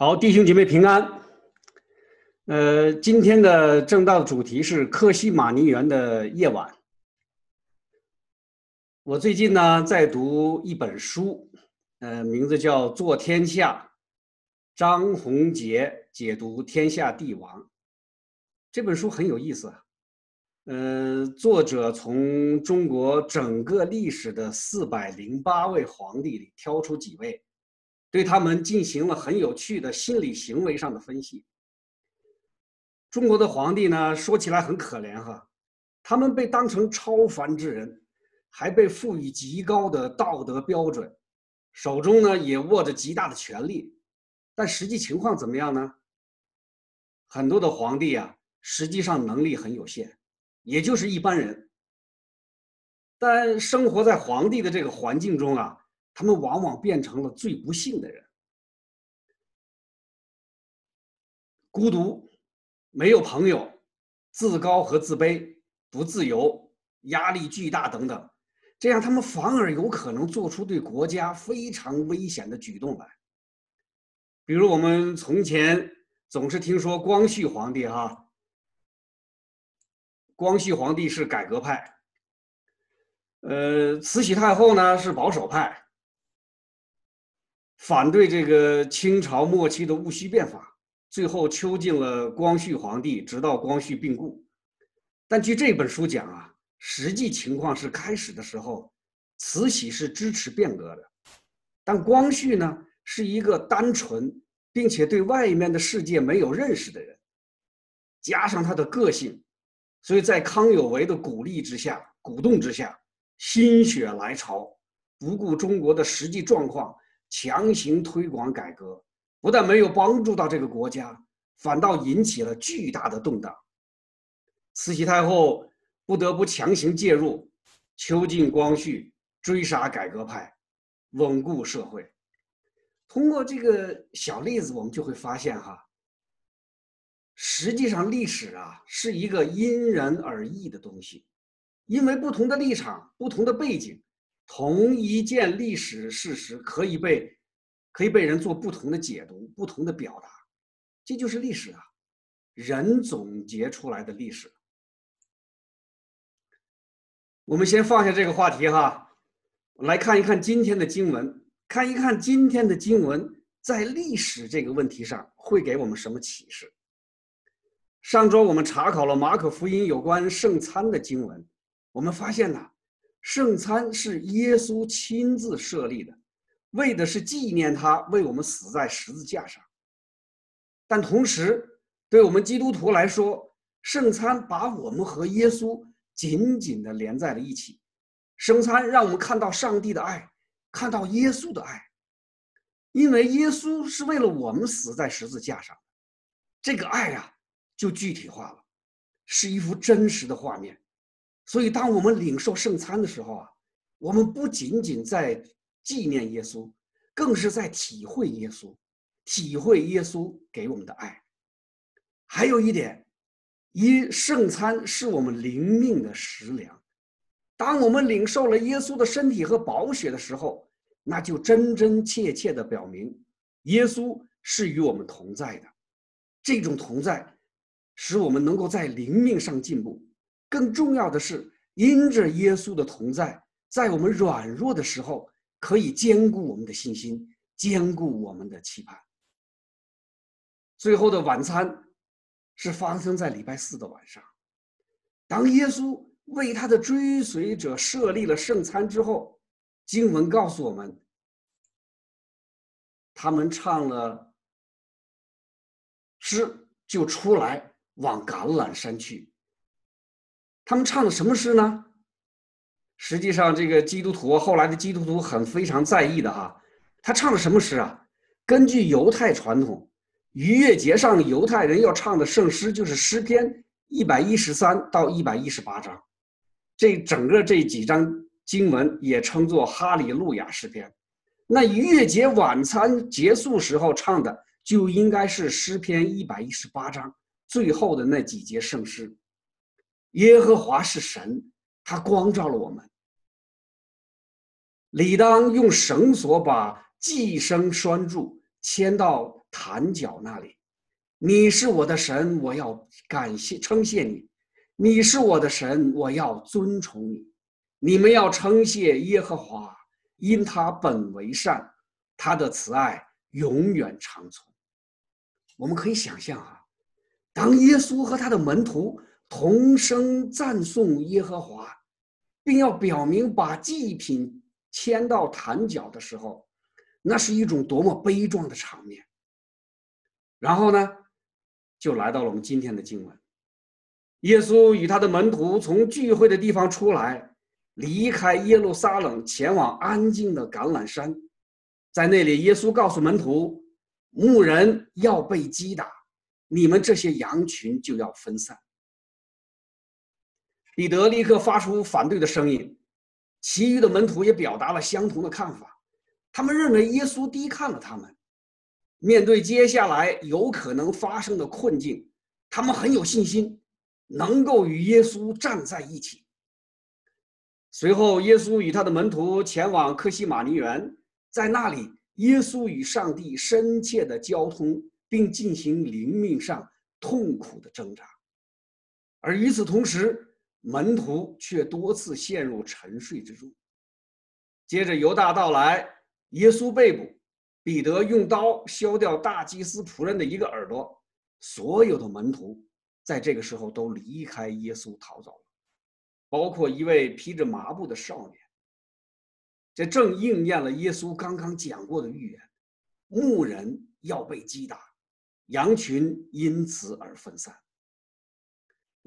好，弟兄姐妹平安。呃，今天的正道主题是克西玛尼园的夜晚。我最近呢在读一本书，呃，名字叫《做天下》，张宏杰解读天下帝王。这本书很有意思，呃，作者从中国整个历史的四百零八位皇帝里挑出几位。对他们进行了很有趣的心理行为上的分析。中国的皇帝呢，说起来很可怜哈，他们被当成超凡之人，还被赋予极高的道德标准，手中呢也握着极大的权力，但实际情况怎么样呢？很多的皇帝啊，实际上能力很有限，也就是一般人。但生活在皇帝的这个环境中啊。他们往往变成了最不幸的人，孤独，没有朋友，自高和自卑，不自由，压力巨大等等，这样他们反而有可能做出对国家非常危险的举动来。比如我们从前总是听说光绪皇帝哈，光绪皇帝是改革派，呃，慈禧太后呢是保守派。反对这个清朝末期的戊戌变法，最后囚禁了光绪皇帝，直到光绪病故。但据这本书讲啊，实际情况是开始的时候，慈禧是支持变革的，但光绪呢是一个单纯并且对外面的世界没有认识的人，加上他的个性，所以在康有为的鼓励之下、鼓动之下，心血来潮，不顾中国的实际状况。强行推广改革，不但没有帮助到这个国家，反倒引起了巨大的动荡。慈禧太后不得不强行介入，囚禁光绪，追杀改革派，稳固社会。通过这个小例子，我们就会发现哈，实际上历史啊是一个因人而异的东西，因为不同的立场、不同的背景。同一件历史事实可以被可以被人做不同的解读、不同的表达，这就是历史啊，人总结出来的历史。我们先放下这个话题哈，来看一看今天的经文，看一看今天的经文在历史这个问题上会给我们什么启示。上周我们查考了马可福音有关圣餐的经文，我们发现呐。圣餐是耶稣亲自设立的，为的是纪念他为我们死在十字架上。但同时，对我们基督徒来说，圣餐把我们和耶稣紧紧地连在了一起。圣餐让我们看到上帝的爱，看到耶稣的爱，因为耶稣是为了我们死在十字架上，这个爱呀就具体化了，是一幅真实的画面。所以，当我们领受圣餐的时候啊，我们不仅仅在纪念耶稣，更是在体会耶稣，体会耶稣给我们的爱。还有一点，一圣餐是我们灵命的食粮。当我们领受了耶稣的身体和宝血的时候，那就真真切切的表明，耶稣是与我们同在的。这种同在，使我们能够在灵命上进步。更重要的是，因着耶稣的同在，在我们软弱的时候，可以坚固我们的信心，坚固我们的期盼。最后的晚餐是发生在礼拜四的晚上，当耶稣为他的追随者设立了圣餐之后，经文告诉我们，他们唱了诗，就出来往橄榄山去。他们唱的什么诗呢？实际上，这个基督徒后来的基督徒很非常在意的哈。他唱的什么诗啊？根据犹太传统，逾越节上犹太人要唱的圣诗就是诗篇一百一十三到一百一十八章。这整个这几章经文也称作哈利路亚诗篇。那逾越节晚餐结束时候唱的就应该是诗篇一百一十八章最后的那几节圣诗。耶和华是神，他光照了我们。理当用绳索把寄生拴住，牵到坛角那里。你是我的神，我要感谢称谢你；你是我的神，我要尊崇你。你们要称谢耶和华，因他本为善，他的慈爱永远长存。我们可以想象啊，当耶稣和他的门徒同声赞颂耶和华，并要表明把祭品牵到坛角的时候，那是一种多么悲壮的场面。然后呢？就来到了我们今天的经文。耶稣与他的门徒从聚会的地方出来，离开耶路撒冷，前往安静的橄榄山。在那里，耶稣告诉门徒：“牧人要被击打，你们这些羊群就要分散。”彼得立刻发出反对的声音，其余的门徒也表达了相同的看法。他们认为耶稣低看了他们。面对接下来有可能发生的困境，他们很有信心，能够与耶稣站在一起。随后，耶稣与他的门徒前往科西玛尼园，在那里，耶稣与上帝深切的交通，并进行灵命上痛苦的挣扎。而与此同时，门徒却多次陷入沉睡之中。接着，犹大到来，耶稣被捕。彼得用刀削掉大祭司仆人的一个耳朵，所有的门徒在这个时候都离开耶稣逃走了，包括一位披着麻布的少年。这正应验了耶稣刚刚讲过的预言：牧人要被击打，羊群因此而分散。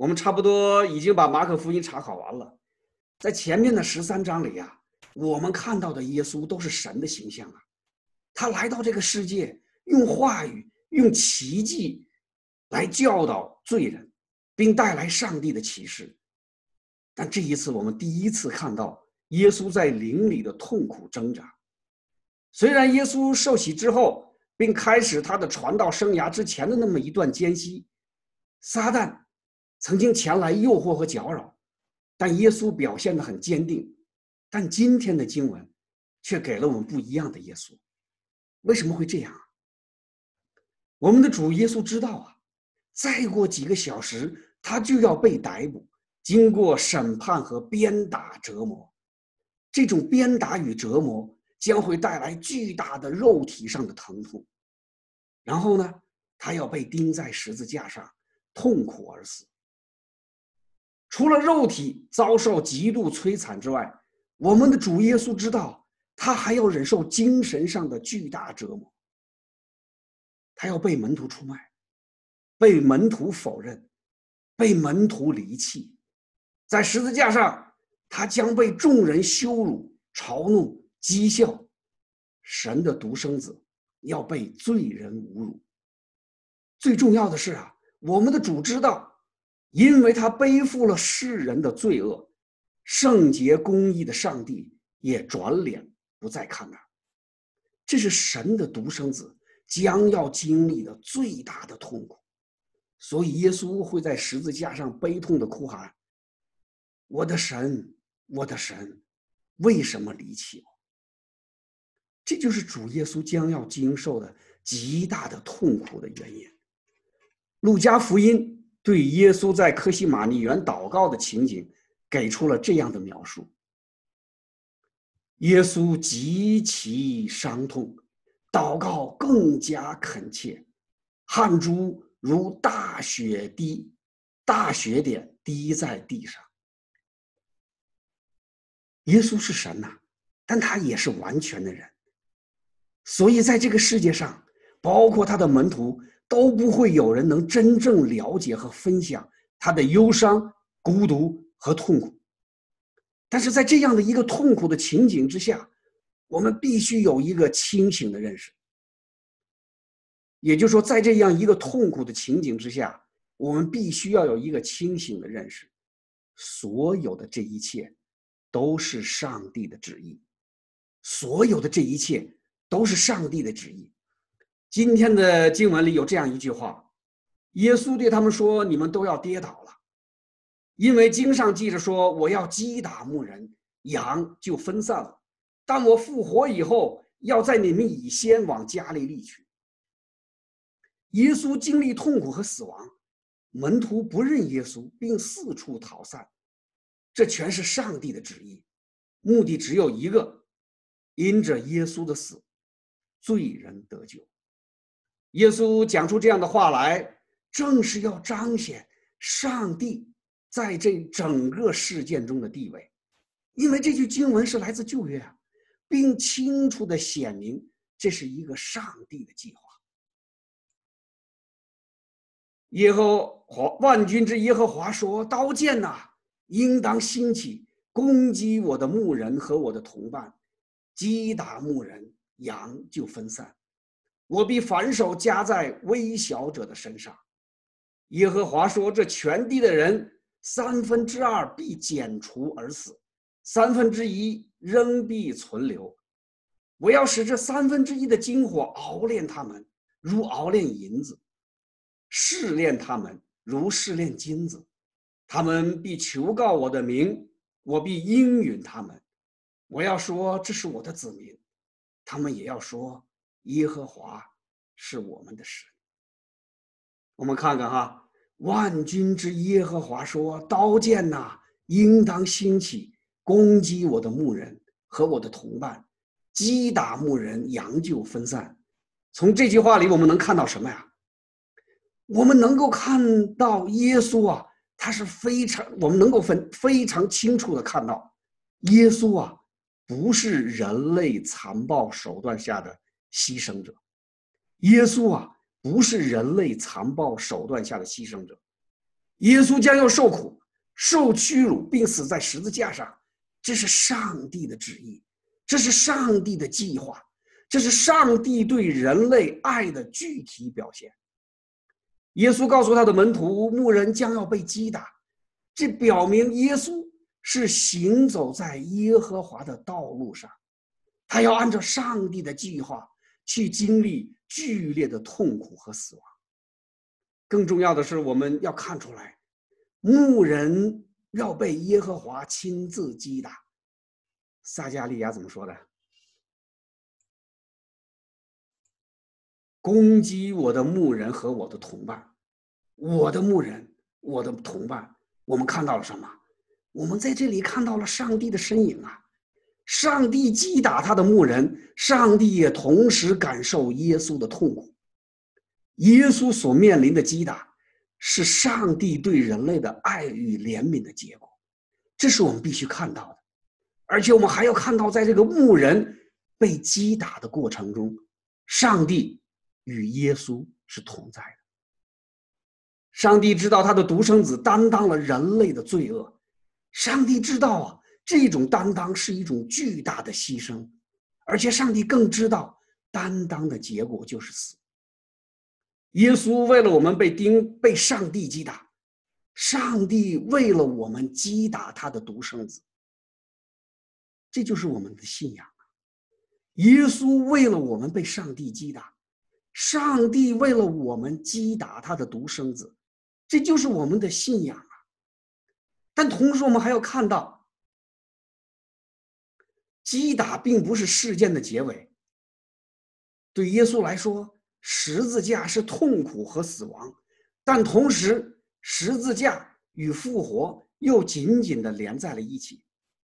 我们差不多已经把马可福音查考完了，在前面的十三章里呀，我们看到的耶稣都是神的形象啊。他来到这个世界，用话语、用奇迹来教导罪人，并带来上帝的启示。但这一次，我们第一次看到耶稣在灵里的痛苦挣扎。虽然耶稣受洗之后，并开始他的传道生涯之前的那么一段间隙，撒旦曾经前来诱惑和搅扰，但耶稣表现得很坚定。但今天的经文却给了我们不一样的耶稣。为什么会这样？我们的主耶稣知道啊，再过几个小时他就要被逮捕，经过审判和鞭打折磨。这种鞭打与折磨将会带来巨大的肉体上的疼痛。然后呢，他要被钉在十字架上，痛苦而死。除了肉体遭受极度摧残之外，我们的主耶稣知道。他还要忍受精神上的巨大折磨，他要被门徒出卖，被门徒否认，被门徒离弃，在十字架上，他将被众人羞辱、嘲弄、讥笑。神的独生子要被罪人侮辱。最重要的是啊，我们的主知道，因为他背负了世人的罪恶，圣洁公义的上帝也转脸。不再看他，这是神的独生子将要经历的最大的痛苦，所以耶稣会在十字架上悲痛的哭喊：“我的神，我的神，为什么离弃我？”这就是主耶稣将要经受的极大的痛苦的原因。路加福音对耶稣在科西玛尼园祷告的情景给出了这样的描述。耶稣极其伤痛，祷告更加恳切，汗珠如大雪滴，大雪点滴在地上。耶稣是神呐，但他也是完全的人，所以在这个世界上，包括他的门徒，都不会有人能真正了解和分享他的忧伤、孤独和痛苦。但是在这样的一个痛苦的情景之下，我们必须有一个清醒的认识。也就是说，在这样一个痛苦的情景之下，我们必须要有一个清醒的认识：所有的这一切都是上帝的旨意，所有的这一切都是上帝的旨意。今天的经文里有这样一句话：耶稣对他们说：“你们都要跌倒了。”因为经上记着说，我要击打牧人，羊就分散了。但我复活以后，要在你们以先往加利利去。耶稣经历痛苦和死亡，门徒不认耶稣，并四处逃散，这全是上帝的旨意，目的只有一个：因着耶稣的死，罪人得救。耶稣讲出这样的话来，正是要彰显上帝在这整个事件中的地位，因为这句经文是来自旧约啊，并清楚的显明这是一个上帝的计划。耶和华万军之耶和华说：“刀剑呐，应当兴起，攻击我的牧人和我的同伴，击打牧人，羊就分散。我必反手加在微小者的身上。”耶和华说：“这全地的人三分之二必剪除而死，三分之一仍必存留。我要使这三分之一的金火熬炼他们，如熬炼银子。”试炼他们如试炼金子，他们必求告我的名，我必应允他们。我要说这是我的子民，他们也要说耶和华是我们的神。我们看看哈，万军之耶和华说：“刀剑呐，应当兴起，攻击我的牧人和我的同伴，击打牧人，羊就分散。”从这句话里，我们能看到什么呀？我们能够看到耶稣啊，他是非常我们能够分非常清楚的看到，耶稣啊，不是人类残暴手段下的牺牲者，耶稣啊，不是人类残暴手段下的牺牲者，耶稣将要受苦、受屈辱，并死在十字架上，这是上帝的旨意，这是上帝的计划，这是上帝对人类爱的具体表现。耶稣告诉他的门徒，牧人将要被击打，这表明耶稣是行走在耶和华的道路上，他要按照上帝的计划去经历剧烈的痛苦和死亡。更重要的是，我们要看出来，牧人要被耶和华亲自击打。撒加利亚怎么说的？攻击我的牧人和我的同伴，我的牧人，我的同伴，我们看到了什么？我们在这里看到了上帝的身影啊！上帝击打他的牧人，上帝也同时感受耶稣的痛苦。耶稣所面临的击打，是上帝对人类的爱与怜悯的结果，这是我们必须看到的。而且我们还要看到，在这个牧人被击打的过程中，上帝。与耶稣是同在的。上帝知道他的独生子担当了人类的罪恶，上帝知道啊，这种担当是一种巨大的牺牲，而且上帝更知道担当的结果就是死。耶稣为了我们被钉，被上帝击打，上帝为了我们击打他的独生子，这就是我们的信仰啊！耶稣为了我们被上帝击打。上帝为了我们击打他的独生子，这就是我们的信仰啊！但同时，我们还要看到，击打并不是事件的结尾。对耶稣来说，十字架是痛苦和死亡，但同时，十字架与复活又紧紧的连在了一起，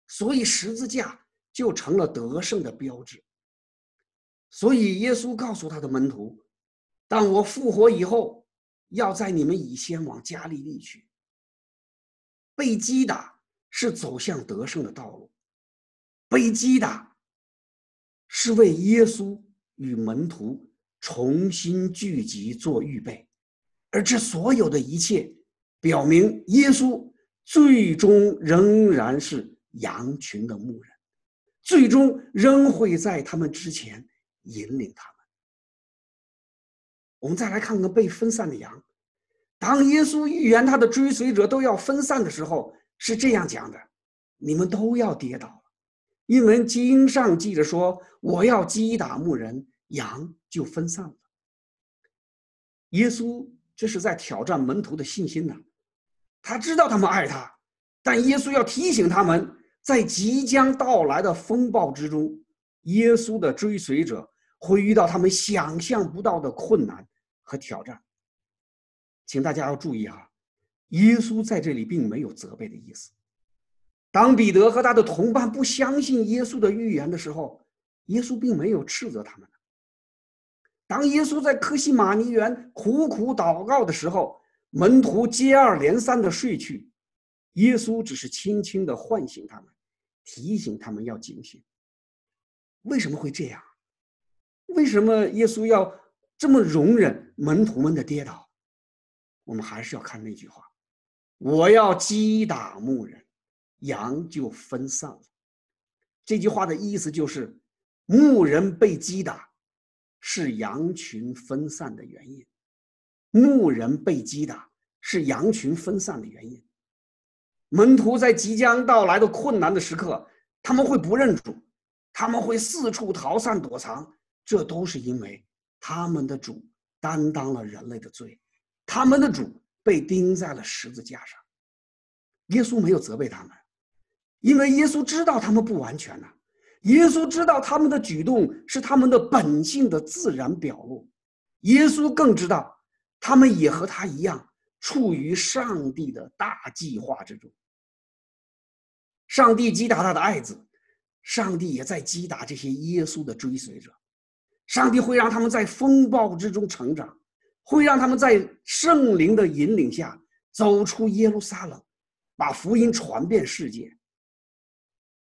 所以十字架就成了得胜的标志。所以，耶稣告诉他的门徒：“当我复活以后，要在你们以先往加利利去。被击打是走向得胜的道路，被击的是为耶稣与门徒重新聚集做预备，而这所有的一切，表明耶稣最终仍然是羊群的牧人，最终仍会在他们之前。”引领他们。我们再来看看被分散的羊。当耶稣预言他的追随者都要分散的时候，是这样讲的：“你们都要跌倒，因为经上记着说，我要击打牧人，羊就分散了。”耶稣这是在挑战门徒的信心呢。他知道他们爱他，但耶稣要提醒他们，在即将到来的风暴之中，耶稣的追随者。会遇到他们想象不到的困难和挑战。请大家要注意啊，耶稣在这里并没有责备的意思。当彼得和他的同伴不相信耶稣的预言的时候，耶稣并没有斥责他们。当耶稣在科西玛尼园苦苦祷告的时候，门徒接二连三的睡去，耶稣只是轻轻的唤醒他们，提醒他们要警醒。为什么会这样？为什么耶稣要这么容忍门徒们的跌倒？我们还是要看那句话：“我要击打牧人，羊就分散了。”这句话的意思就是，牧人被击打是羊群分散的原因。牧人被击打是羊群分散的原因。门徒在即将到来的困难的时刻，他们会不认主，他们会四处逃散躲藏，这都是因为他们的主担当了人类的罪。他们的主被钉在了十字架上，耶稣没有责备他们，因为耶稣知道他们不完全呐。耶稣知道他们的举动是他们的本性的自然表露，耶稣更知道他们也和他一样处于上帝的大计划之中。上帝击打他的爱子，上帝也在击打这些耶稣的追随者，上帝会让他们在风暴之中成长。会让他们在圣灵的引领下走出耶路撒冷，把福音传遍世界。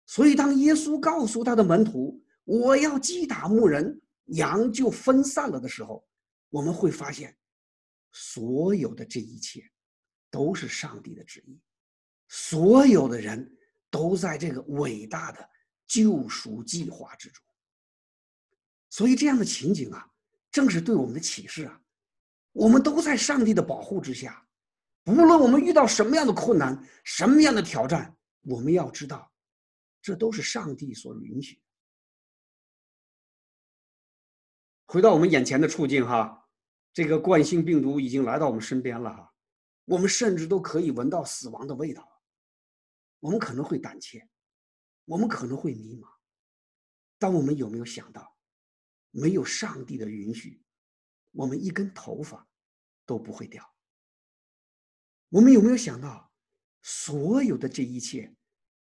所以，当耶稣告诉他的门徒“我要击打牧人，羊就分散了”的时候，我们会发现，所有的这一切都是上帝的旨意，所有的人都在这个伟大的救赎计划之中。所以，这样的情景啊，正是对我们的启示啊。我们都在上帝的保护之下，无论我们遇到什么样的困难、什么样的挑战，我们要知道，这都是上帝所允许。回到我们眼前的处境，哈，这个冠心病毒已经来到我们身边了，哈，我们甚至都可以闻到死亡的味道，我们可能会胆怯，我们可能会迷茫，但我们有没有想到，没有上帝的允许？我们一根头发都不会掉。我们有没有想到，所有的这一切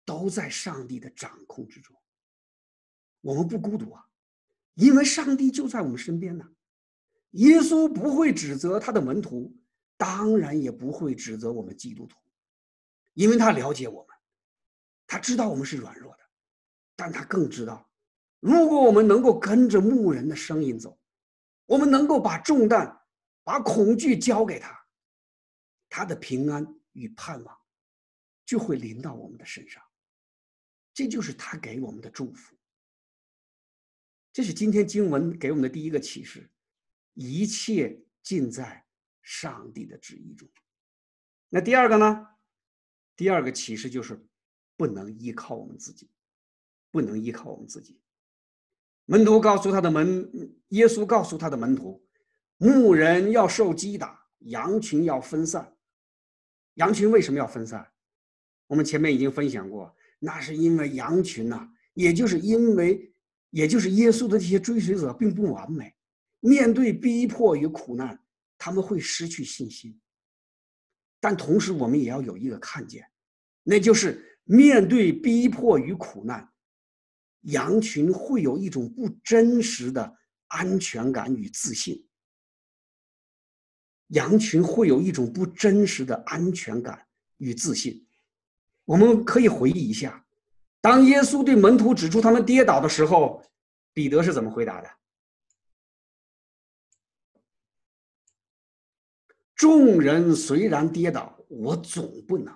都在上帝的掌控之中？我们不孤独啊，因为上帝就在我们身边呢。耶稣不会指责他的门徒，当然也不会指责我们基督徒，因为他了解我们，他知道我们是软弱的，但他更知道，如果我们能够跟着牧人的声音走。我们能够把重担、把恐惧交给他，他的平安与盼望就会临到我们的身上。这就是他给我们的祝福。这是今天经文给我们的第一个启示：一切尽在上帝的旨意中。那第二个呢？第二个启示就是不能依靠我们自己，不能依靠我们自己。门徒告诉他的门，耶稣告诉他的门徒，牧人要受击打，羊群要分散。羊群为什么要分散？我们前面已经分享过，那是因为羊群呐，也就是因为，也就是耶稣的这些追随者并不完美，面对逼迫与苦难，他们会失去信心。但同时，我们也要有一个看见，那就是面对逼迫与苦难。羊群会有一种不真实的安全感与自信。羊群会有一种不真实的安全感与自信。我们可以回忆一下，当耶稣对门徒指出他们跌倒的时候，彼得是怎么回答的？众人虽然跌倒，我总不能。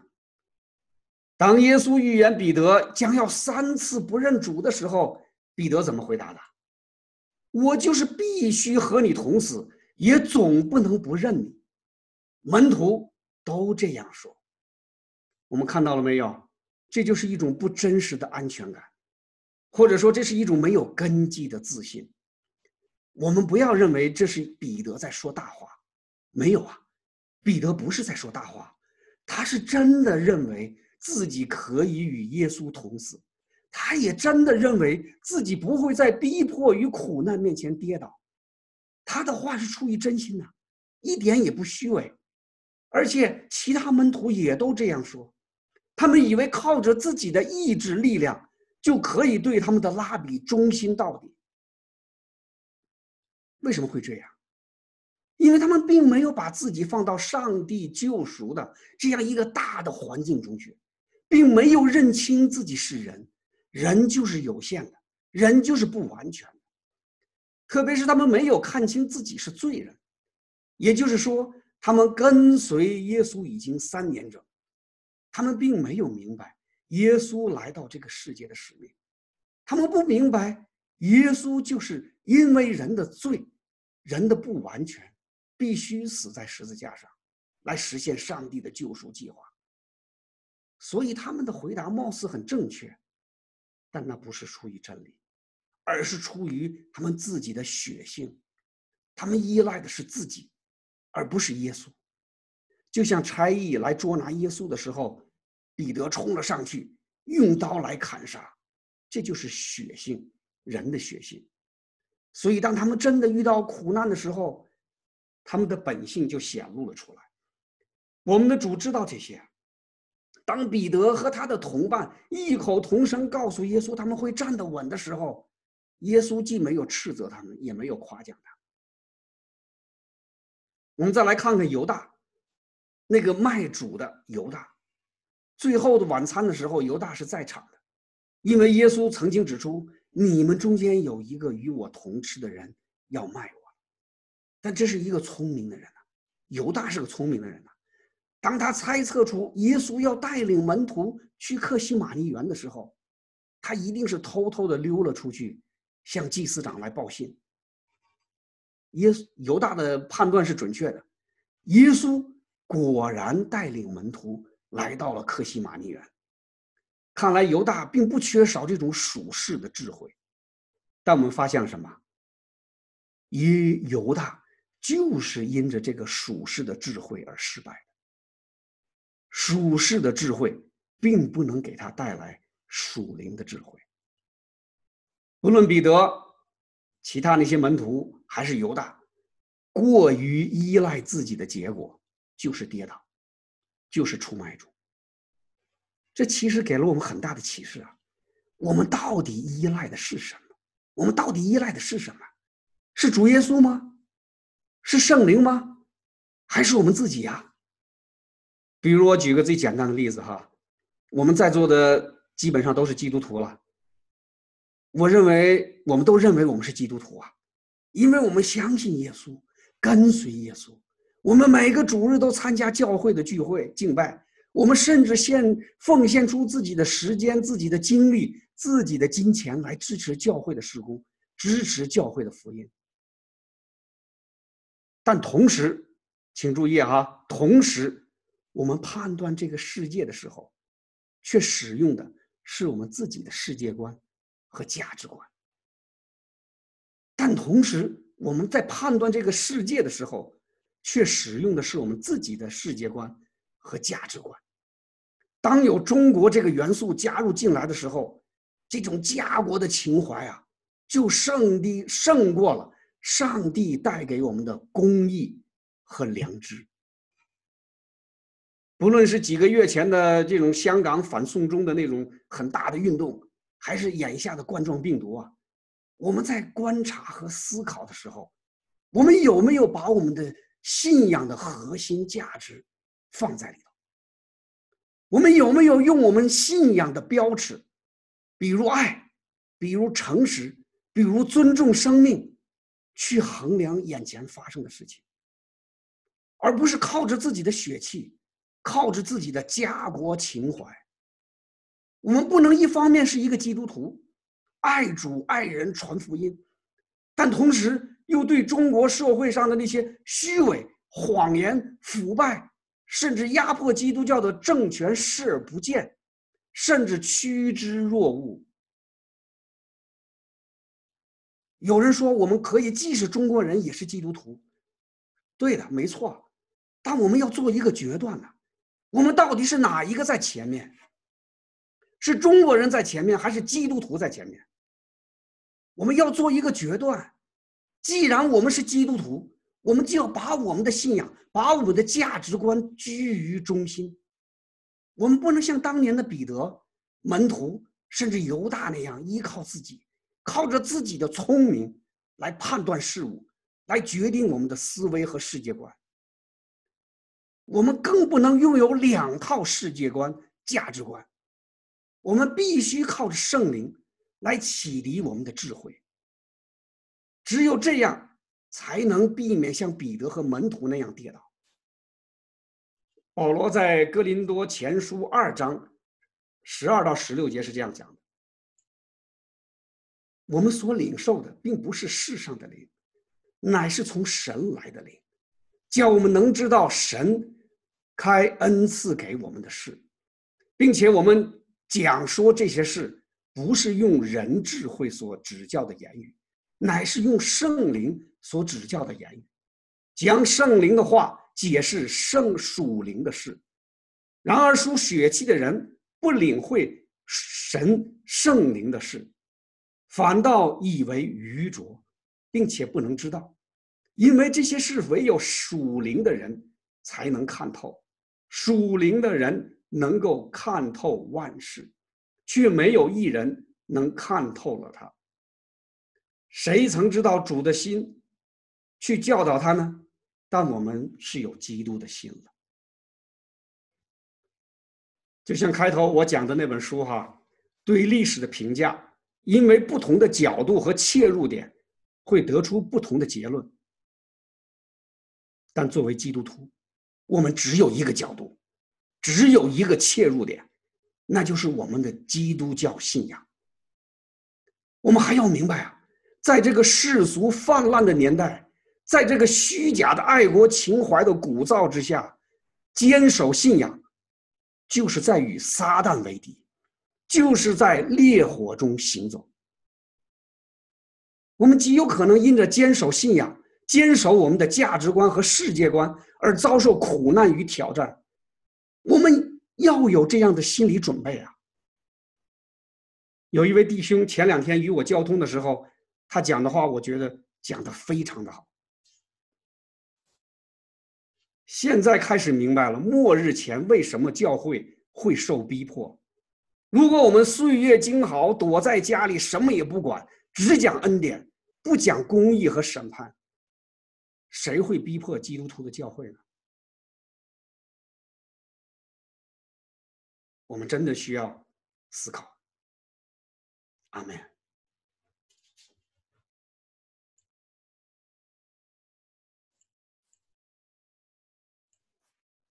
当耶稣预言彼得将要三次不认主的时候，彼得怎么回答的？我就是必须和你同死，也总不能不认你。门徒都这样说。我们看到了没有？这就是一种不真实的安全感，或者说这是一种没有根基的自信。我们不要认为这是彼得在说大话，没有啊，彼得不是在说大话，他是真的认为。自己可以与耶稣同死，他也真的认为自己不会在逼迫与苦难面前跌倒。他的话是出于真心的，一点也不虚伪，而且其他门徒也都这样说。他们以为靠着自己的意志力量就可以对他们的拉比忠心到底。为什么会这样？因为他们并没有把自己放到上帝救赎的这样一个大的环境中去，并没有认清自己是人，人就是有限的，人就是不完全的。特别是他们没有看清自己是罪人，也就是说，他们跟随耶稣已经三年整，他们并没有明白耶稣来到这个世界的使命，他们不明白耶稣就是因为人的罪，人的不完全，必须死在十字架上，来实现上帝的救赎计划。所以他们的回答貌似很正确，但那不是出于真理。而是出于他们自己的血性，他们依赖的是自己，而不是耶稣。就像差役来捉拿耶稣的时候，彼得冲了上去，用刀来砍杀，这就是血性，人的血性。所以，当他们真的遇到苦难的时候，他们的本性就显露了出来。我们的主知道这些。当彼得和他的同伴异口同声告诉耶稣他们会站得稳的时候，耶稣既没有斥责他们，也没有夸奖他。我们再来看看犹大，那个卖主的犹大，最后的晚餐的时候，犹大是在场的，因为耶稣曾经指出，你们中间有一个与我同吃的人要卖我。但这是一个聪明的人呐，犹大是个聪明的人呐。当他猜测出耶稣要带领门徒去克西马尼园的时候，他一定是偷偷的溜了出去。向祭司长来报信。耶稣犹大的判断是准确的，耶稣果然带领门徒来到了克西马尼园。看来犹大并不缺少这种属世的智慧，但我们发现了什么？耶犹大就是因着这个属世的智慧而失败的。属世的智慧并不能给他带来属灵的智慧。无论彼得、其他那些门徒还是犹大，过于依赖自己的结果就是跌倒，就是出卖主。这其实给了我们很大的启示啊！我们到底依赖的是什么？我们到底依赖的是什么？是主耶稣吗？是圣灵吗？还是我们自己呀？比如我举个最简单的例子哈，我们在座的基本上都是基督徒了。我认为我们都认为我们是基督徒啊，因为我们相信耶稣，跟随耶稣。我们每个主日都参加教会的聚会敬拜，我们甚至献奉献出自己的时间、自己的精力、自己的金钱来支持教会的施工，支持教会的福音。但同时，请注意哈，同时我们判断这个世界的时候，却使用的是我们自己的世界观。和价值观，但同时我们在判断这个世界的时候，却使用的是我们自己的世界观和价值观。当有中国这个元素加入进来的时候，这种家国的情怀啊，就胜地胜过了上帝带给我们的公义和良知。不论是几个月前的这种香港反送中的那种很大的运动。还是眼下的冠状病毒啊！我们在观察和思考的时候，我们有没有把我们的信仰的核心价值放在里头？我们有没有用我们信仰的标尺，比如爱，比如诚实，比如尊重生命，去衡量眼前发生的事情，而不是靠着自己的血气，靠着自己的家国情怀？我们不能一方面是一个基督徒，爱主爱人传福音，但同时又对中国社会上的那些虚伪、谎言、腐败，甚至压迫基督教的政权视而不见，甚至趋之若鹜。有人说，我们可以既是中国人，也是基督徒。对的，没错，但我们要做一个决断呢，我们到底是哪一个在前面？是中国人在前面，还是基督徒在前面？我们要做一个决断。既然我们是基督徒，我们就要把我们的信仰、把我们的价值观居于中心。我们不能像当年的彼得、门徒，甚至犹大那样依靠自己，靠着自己的聪明来判断事物，来决定我们的思维和世界观。我们更不能拥有两套世界观、价值观。我们必须靠着圣灵来启迪我们的智慧。只有这样，才能避免像彼得和门徒那样跌倒。保罗在哥林多前书二章十二到十六节是这样讲的：我们所领受的，并不是世上的灵，乃是从神来的灵，叫我们能知道神。开恩赐给我们的事，并且我们讲说这些事，不是用人智慧所指教的言语，乃是用圣灵所指教的言语，将圣灵的话解释圣属灵的事。然而属血气的人不领会神圣灵的事，反倒以为愚拙，并且不能知道，因为这些事唯有属灵的人才能看透。属灵的人能够看透万事，却没有一人能看透了他。谁曾知道主的心，去教导他呢？但我们是有基督的心了。就像开头我讲的那本书哈，对历史的评价，因为不同的角度和切入点，会得出不同的结论。但作为基督徒，我们只有一个角度，只有一个切入点，那就是我们的基督教信仰。我们还要明白啊，在这个世俗泛滥的年代，在这个虚假的爱国情怀的鼓噪之下，坚守信仰，就是在与撒旦为敌，就是在烈火中行走。我们极有可能因着坚守信仰。坚守我们的价值观和世界观，而遭受苦难与挑战，我们要有这样的心理准备啊！有一位弟兄前两天与我交通的时候，他讲的话，我觉得讲的非常的好。现在开始明白了，末日前为什么教会会受逼迫。如果我们岁月静好，躲在家里什么也不管，只讲恩典，不讲公义和审判。谁会逼迫基督徒的教会呢？我们真的需要思考。阿门。